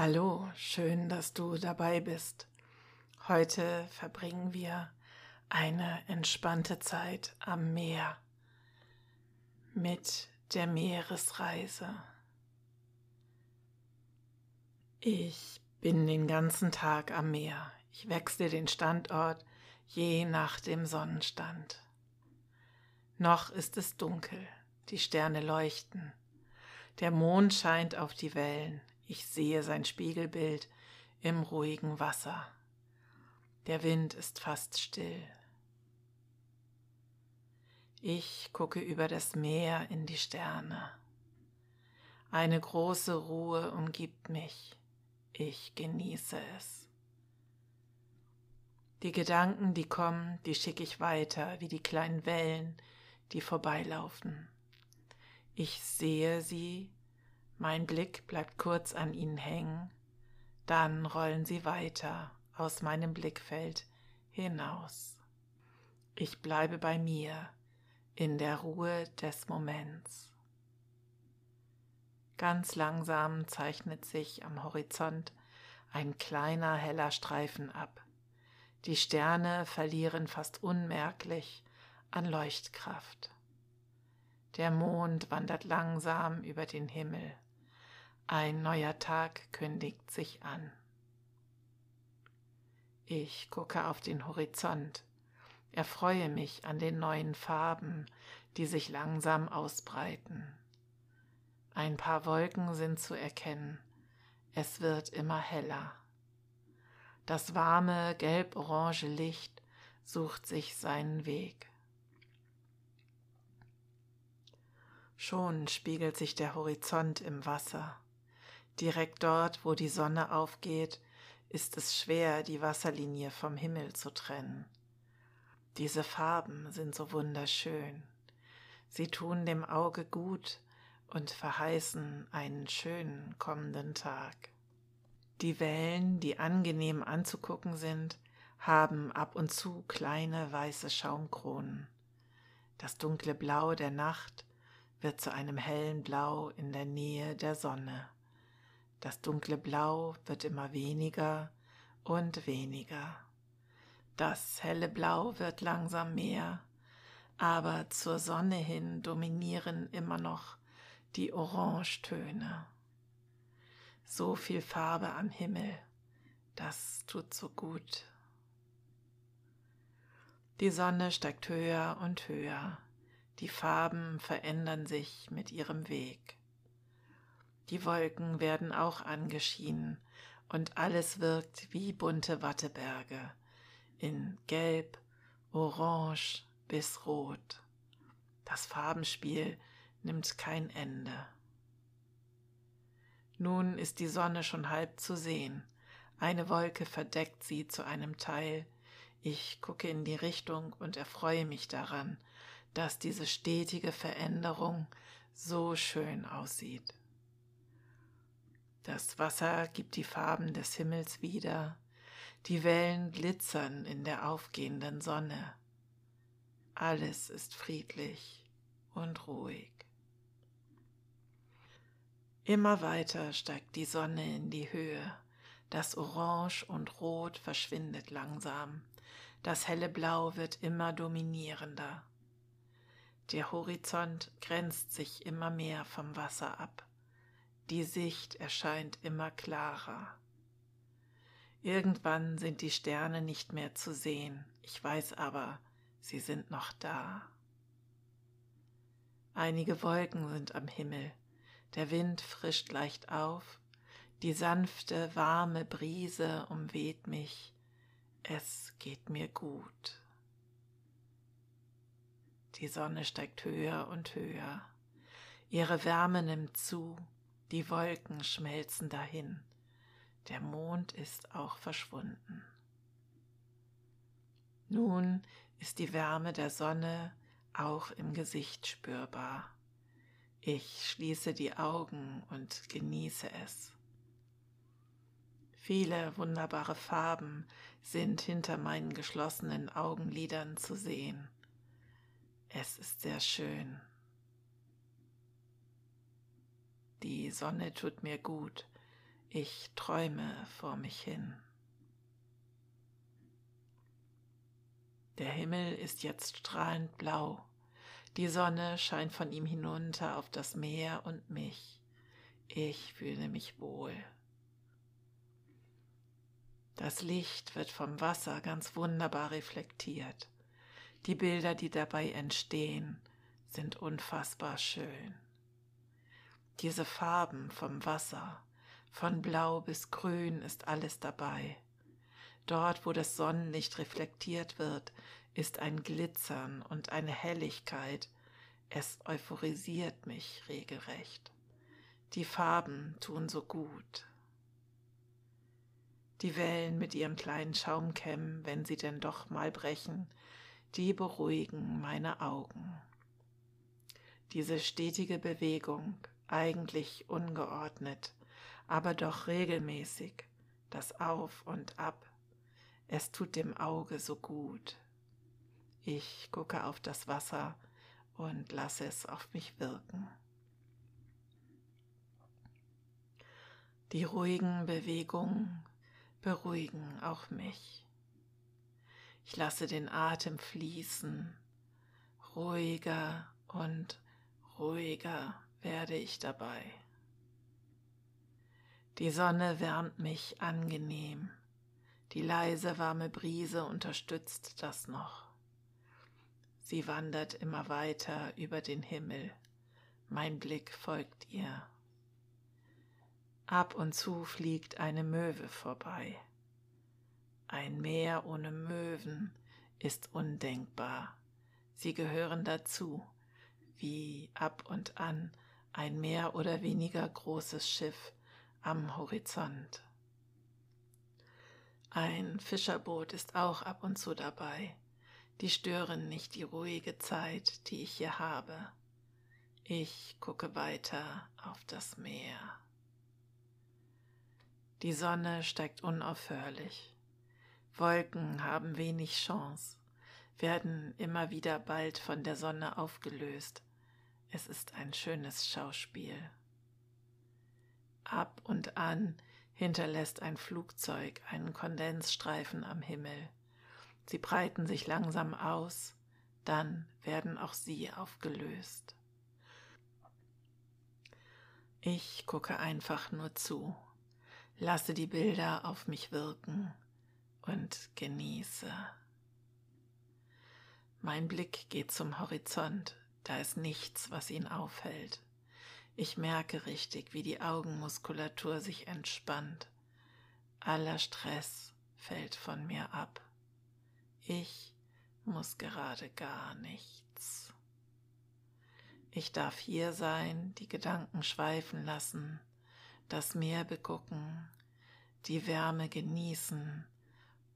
Hallo, schön, dass du dabei bist. Heute verbringen wir eine entspannte Zeit am Meer mit der Meeresreise. Ich bin den ganzen Tag am Meer. Ich wechsle den Standort je nach dem Sonnenstand. Noch ist es dunkel, die Sterne leuchten, der Mond scheint auf die Wellen, ich sehe sein Spiegelbild im ruhigen Wasser. Der Wind ist fast still. Ich gucke über das Meer in die Sterne. Eine große Ruhe umgibt mich. Ich genieße es. Die Gedanken, die kommen, die schicke ich weiter, wie die kleinen Wellen, die vorbeilaufen. Ich sehe sie mein Blick bleibt kurz an ihnen hängen, dann rollen sie weiter aus meinem Blickfeld hinaus. Ich bleibe bei mir in der Ruhe des Moments. Ganz langsam zeichnet sich am Horizont ein kleiner heller Streifen ab. Die Sterne verlieren fast unmerklich an Leuchtkraft. Der Mond wandert langsam über den Himmel. Ein neuer Tag kündigt sich an. Ich gucke auf den Horizont, erfreue mich an den neuen Farben, die sich langsam ausbreiten. Ein paar Wolken sind zu erkennen, es wird immer heller. Das warme gelb-orange Licht sucht sich seinen Weg. Schon spiegelt sich der Horizont im Wasser. Direkt dort, wo die Sonne aufgeht, ist es schwer, die Wasserlinie vom Himmel zu trennen. Diese Farben sind so wunderschön. Sie tun dem Auge gut und verheißen einen schönen kommenden Tag. Die Wellen, die angenehm anzugucken sind, haben ab und zu kleine weiße Schaumkronen. Das dunkle Blau der Nacht wird zu einem hellen Blau in der Nähe der Sonne. Das dunkle Blau wird immer weniger und weniger. Das helle Blau wird langsam mehr, aber zur Sonne hin dominieren immer noch die Orangetöne. So viel Farbe am Himmel, das tut so gut. Die Sonne steigt höher und höher, die Farben verändern sich mit ihrem Weg. Die Wolken werden auch angeschienen und alles wirkt wie bunte Watteberge in Gelb, Orange bis Rot. Das Farbenspiel nimmt kein Ende. Nun ist die Sonne schon halb zu sehen. Eine Wolke verdeckt sie zu einem Teil. Ich gucke in die Richtung und erfreue mich daran, dass diese stetige Veränderung so schön aussieht. Das Wasser gibt die Farben des Himmels wieder, die Wellen glitzern in der aufgehenden Sonne. Alles ist friedlich und ruhig. Immer weiter steigt die Sonne in die Höhe, das Orange und Rot verschwindet langsam, das helle Blau wird immer dominierender. Der Horizont grenzt sich immer mehr vom Wasser ab. Die Sicht erscheint immer klarer. Irgendwann sind die Sterne nicht mehr zu sehen, ich weiß aber, sie sind noch da. Einige Wolken sind am Himmel, der Wind frischt leicht auf, die sanfte, warme Brise umweht mich, es geht mir gut. Die Sonne steigt höher und höher, ihre Wärme nimmt zu, die Wolken schmelzen dahin. Der Mond ist auch verschwunden. Nun ist die Wärme der Sonne auch im Gesicht spürbar. Ich schließe die Augen und genieße es. Viele wunderbare Farben sind hinter meinen geschlossenen Augenlidern zu sehen. Es ist sehr schön. Die Sonne tut mir gut. Ich träume vor mich hin. Der Himmel ist jetzt strahlend blau. Die Sonne scheint von ihm hinunter auf das Meer und mich. Ich fühle mich wohl. Das Licht wird vom Wasser ganz wunderbar reflektiert. Die Bilder, die dabei entstehen, sind unfassbar schön. Diese Farben vom Wasser, von blau bis grün ist alles dabei. Dort, wo das Sonnenlicht reflektiert wird, ist ein Glitzern und eine Helligkeit. Es euphorisiert mich regelrecht. Die Farben tun so gut. Die Wellen mit ihrem kleinen Schaumkämm, wenn sie denn doch mal brechen, die beruhigen meine Augen. Diese stetige Bewegung, eigentlich ungeordnet, aber doch regelmäßig, das Auf und Ab, es tut dem Auge so gut. Ich gucke auf das Wasser und lasse es auf mich wirken. Die ruhigen Bewegungen beruhigen auch mich. Ich lasse den Atem fließen. Ruhiger und ruhiger werde ich dabei. Die Sonne wärmt mich angenehm. Die leise warme Brise unterstützt das noch. Sie wandert immer weiter über den Himmel. Mein Blick folgt ihr. Ab und zu fliegt eine Möwe vorbei. Ein Meer ohne Möwen ist undenkbar. Sie gehören dazu, wie ab und an ein mehr oder weniger großes Schiff am Horizont. Ein Fischerboot ist auch ab und zu dabei. Die stören nicht die ruhige Zeit, die ich hier habe. Ich gucke weiter auf das Meer. Die Sonne steigt unaufhörlich. Wolken haben wenig Chance, werden immer wieder bald von der Sonne aufgelöst. Es ist ein schönes Schauspiel. Ab und an hinterlässt ein Flugzeug einen Kondensstreifen am Himmel. Sie breiten sich langsam aus, dann werden auch sie aufgelöst. Ich gucke einfach nur zu lasse die Bilder auf mich wirken und genieße. Mein Blick geht zum Horizont, da ist nichts, was ihn aufhält. Ich merke richtig, wie die Augenmuskulatur sich entspannt. Aller Stress fällt von mir ab. Ich muss gerade gar nichts. Ich darf hier sein, die Gedanken schweifen lassen, das Meer begucken, die Wärme genießen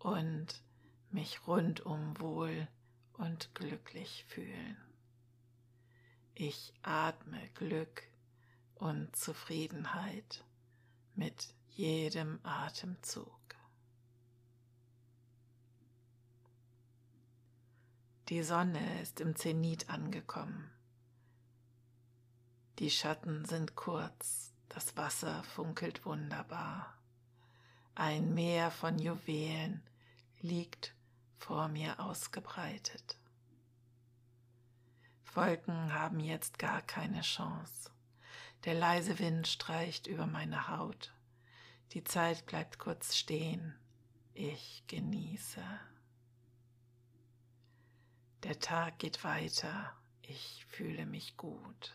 und mich rundum wohl und glücklich fühlen. Ich atme Glück und Zufriedenheit mit jedem Atemzug. Die Sonne ist im Zenit angekommen. Die Schatten sind kurz, das Wasser funkelt wunderbar. Ein Meer von Juwelen liegt vor mir ausgebreitet. Wolken haben jetzt gar keine Chance. Der leise Wind streicht über meine Haut. Die Zeit bleibt kurz stehen. Ich genieße. Der Tag geht weiter. Ich fühle mich gut.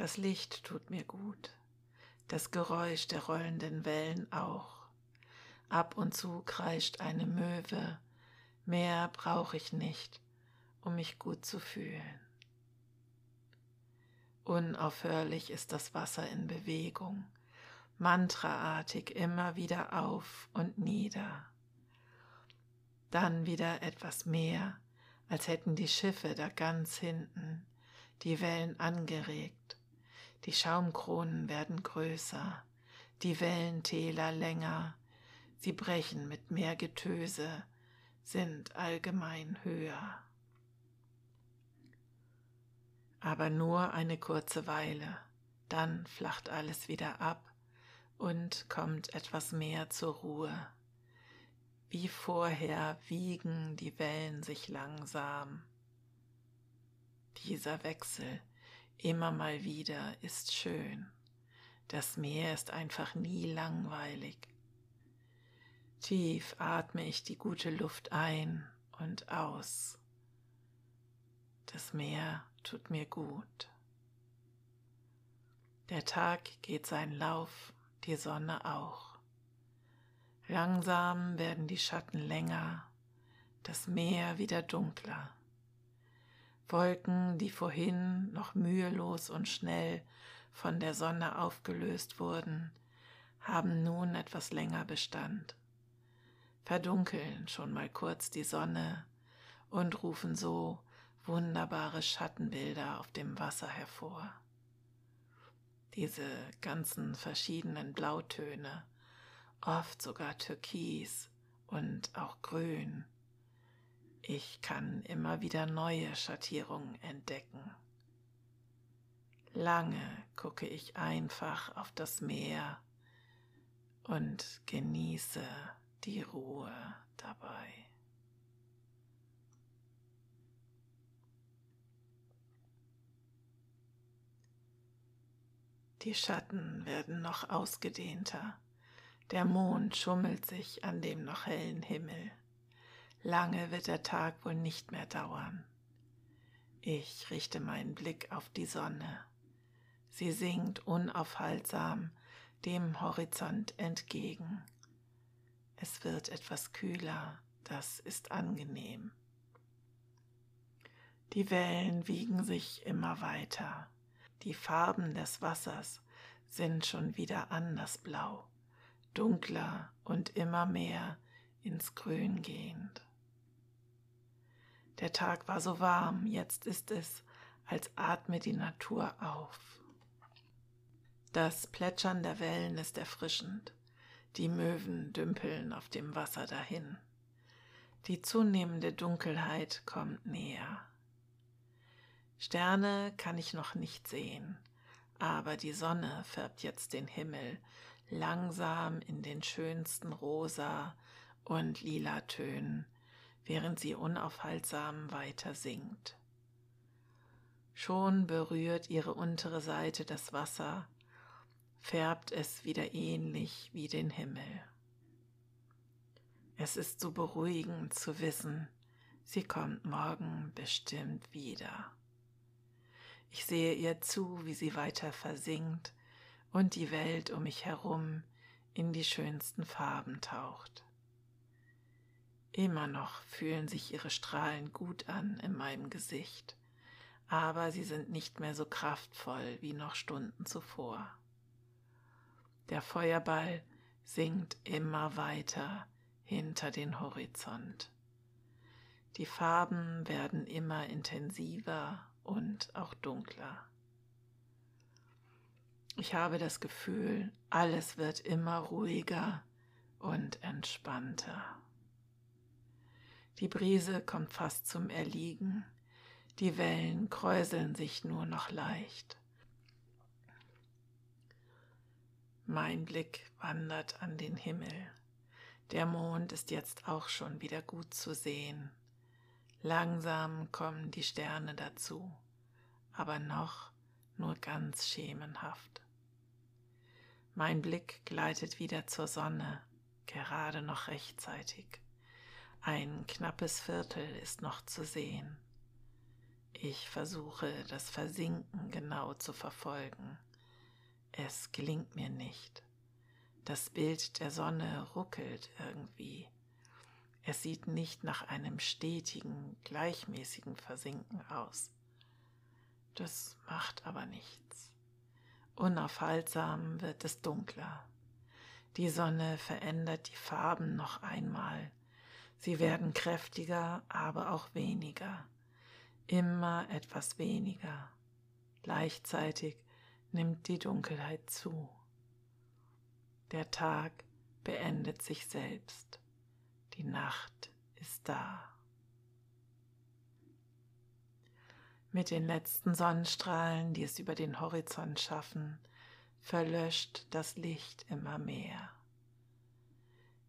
Das Licht tut mir gut, das Geräusch der rollenden Wellen auch. Ab und zu kreischt eine Möwe, mehr brauche ich nicht, um mich gut zu fühlen. Unaufhörlich ist das Wasser in Bewegung, mantraartig immer wieder auf und nieder. Dann wieder etwas mehr, als hätten die Schiffe da ganz hinten die Wellen angeregt die Schaumkronen werden größer, die Wellentäler länger, sie brechen mit mehr Getöse, sind allgemein höher. Aber nur eine kurze Weile, dann flacht alles wieder ab und kommt etwas mehr zur Ruhe. Wie vorher wiegen die Wellen sich langsam. Dieser Wechsel immer mal wieder ist schön. Das Meer ist einfach nie langweilig. Tief atme ich die gute Luft ein und aus. Das Meer tut mir gut. Der Tag geht seinen Lauf, die Sonne auch. Langsam werden die Schatten länger, das Meer wieder dunkler. Wolken, die vorhin noch mühelos und schnell von der Sonne aufgelöst wurden, haben nun etwas länger Bestand, verdunkeln schon mal kurz die Sonne und rufen so wunderbare Schattenbilder auf dem Wasser hervor. Diese ganzen verschiedenen Blautöne, oft sogar Türkis und auch Grün. Ich kann immer wieder neue Schattierungen entdecken. Lange gucke ich einfach auf das Meer und genieße die Ruhe dabei. Die Schatten werden noch ausgedehnter. Der Mond schummelt sich an dem noch hellen Himmel. Lange wird der Tag wohl nicht mehr dauern. Ich richte meinen Blick auf die Sonne. Sie sinkt unaufhaltsam dem Horizont entgegen. Es wird etwas kühler, das ist angenehm. Die Wellen wiegen sich immer weiter. Die Farben des Wassers sind schon wieder anders blau, dunkler und immer mehr ins Grün gehend. Der Tag war so warm, jetzt ist es, als atme die Natur auf. Das Plätschern der Wellen ist erfrischend, die Möwen dümpeln auf dem Wasser dahin. Die zunehmende Dunkelheit kommt näher. Sterne kann ich noch nicht sehen, aber die Sonne färbt jetzt den Himmel langsam in den schönsten Rosa und lila Tönen, während sie unaufhaltsam weiter singt. Schon berührt ihre untere Seite das Wasser, färbt es wieder ähnlich wie den Himmel. Es ist so beruhigend zu wissen, sie kommt morgen bestimmt wieder. Ich sehe ihr zu, wie sie weiter versinkt und die Welt um mich herum in die schönsten Farben taucht. Immer noch fühlen sich ihre Strahlen gut an in meinem Gesicht, aber sie sind nicht mehr so kraftvoll wie noch Stunden zuvor. Der Feuerball sinkt immer weiter hinter den Horizont. Die Farben werden immer intensiver und auch dunkler. Ich habe das Gefühl, alles wird immer ruhiger und entspannter. Die Brise kommt fast zum Erliegen, die Wellen kräuseln sich nur noch leicht. Mein Blick wandert an den Himmel. Der Mond ist jetzt auch schon wieder gut zu sehen. Langsam kommen die Sterne dazu, aber noch nur ganz schemenhaft. Mein Blick gleitet wieder zur Sonne, gerade noch rechtzeitig. Ein knappes Viertel ist noch zu sehen. Ich versuche, das Versinken genau zu verfolgen. Es gelingt mir nicht. Das Bild der Sonne ruckelt irgendwie. Es sieht nicht nach einem stetigen, gleichmäßigen Versinken aus. Das macht aber nichts. Unaufhaltsam wird es dunkler. Die Sonne verändert die Farben noch einmal. Sie werden kräftiger, aber auch weniger. Immer etwas weniger. Gleichzeitig nimmt die Dunkelheit zu. Der Tag beendet sich selbst. Die Nacht ist da. Mit den letzten Sonnenstrahlen, die es über den Horizont schaffen, verlöscht das Licht immer mehr.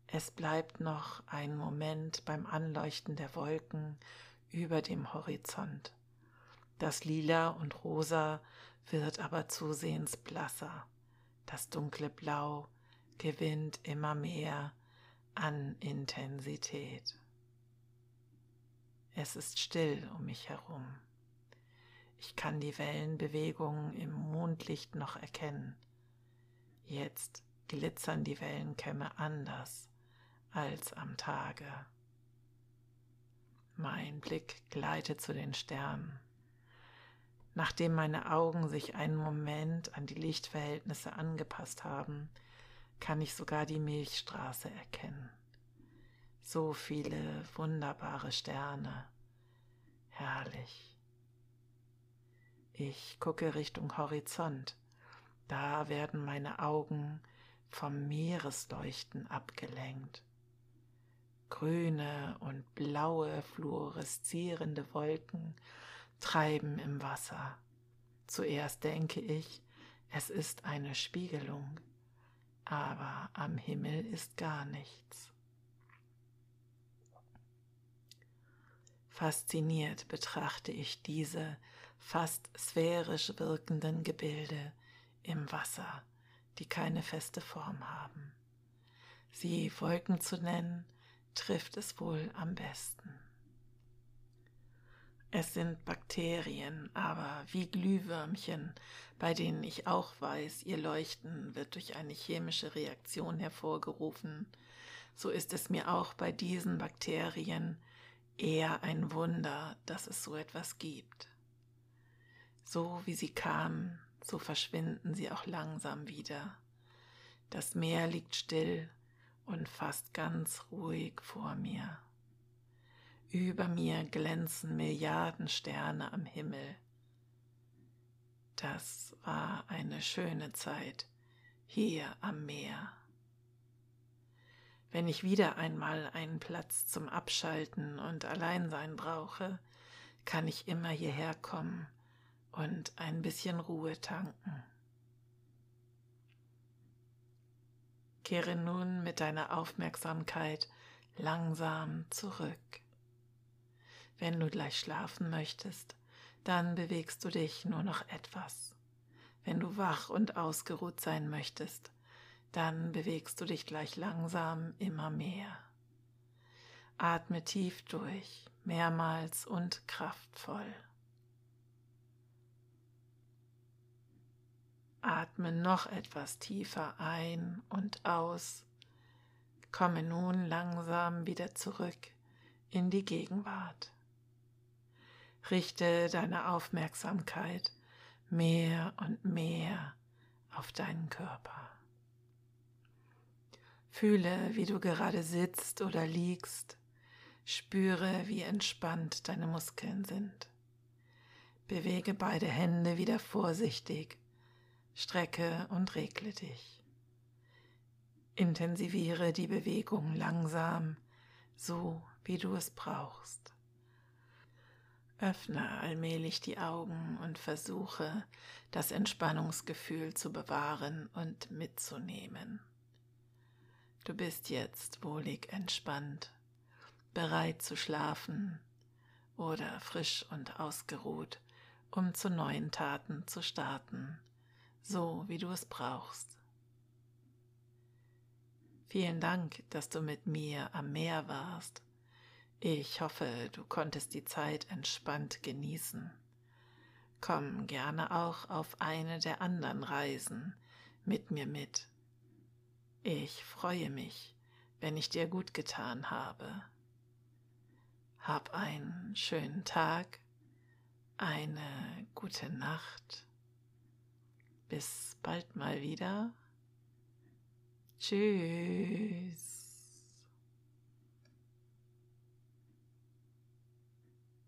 Es bleibt noch ein Moment beim Anleuchten der Wolken über dem Horizont. Das Lila und Rosa wird aber zusehends blasser. Das dunkle Blau gewinnt immer mehr an Intensität. Es ist still um mich herum. Ich kann die Wellenbewegungen im Mondlicht noch erkennen. Jetzt glitzern die Wellenkämme anders als am Tage. Mein Blick gleitet zu den Sternen. Nachdem meine Augen sich einen Moment an die Lichtverhältnisse angepasst haben, kann ich sogar die Milchstraße erkennen. So viele wunderbare Sterne. Herrlich. Ich gucke Richtung Horizont. Da werden meine Augen vom Meeresleuchten abgelenkt. Grüne und blaue fluoreszierende Wolken treiben im Wasser. Zuerst denke ich, es ist eine Spiegelung, aber am Himmel ist gar nichts. Fasziniert betrachte ich diese fast sphärisch wirkenden Gebilde im Wasser, die keine feste Form haben. Sie Wolken zu nennen, trifft es wohl am besten. Es sind Bakterien, aber wie Glühwürmchen, bei denen ich auch weiß, ihr Leuchten wird durch eine chemische Reaktion hervorgerufen, so ist es mir auch bei diesen Bakterien eher ein Wunder, dass es so etwas gibt. So wie sie kamen, so verschwinden sie auch langsam wieder. Das Meer liegt still und fast ganz ruhig vor mir. Über mir glänzen Milliarden Sterne am Himmel. Das war eine schöne Zeit hier am Meer. Wenn ich wieder einmal einen Platz zum Abschalten und Alleinsein brauche, kann ich immer hierher kommen und ein bisschen Ruhe tanken. Kehre nun mit deiner Aufmerksamkeit langsam zurück. Wenn du gleich schlafen möchtest, dann bewegst du dich nur noch etwas. Wenn du wach und ausgeruht sein möchtest, dann bewegst du dich gleich langsam immer mehr. Atme tief durch, mehrmals und kraftvoll. Atme noch etwas tiefer ein und aus. Komme nun langsam wieder zurück in die Gegenwart. Richte deine Aufmerksamkeit mehr und mehr auf deinen Körper. Fühle, wie du gerade sitzt oder liegst. Spüre, wie entspannt deine Muskeln sind. Bewege beide Hände wieder vorsichtig strecke und regle dich. Intensiviere die Bewegung langsam, so wie du es brauchst. Öffne allmählich die Augen und versuche, das Entspannungsgefühl zu bewahren und mitzunehmen. Du bist jetzt wohlig entspannt, bereit zu schlafen oder frisch und ausgeruht, um zu neuen Taten zu starten so wie du es brauchst. Vielen Dank, dass du mit mir am Meer warst. Ich hoffe, du konntest die Zeit entspannt genießen. Komm gerne auch auf eine der anderen Reisen mit mir mit. Ich freue mich, wenn ich dir gut getan habe. Hab einen schönen Tag, eine gute Nacht bis bald mal wieder. Tschüss.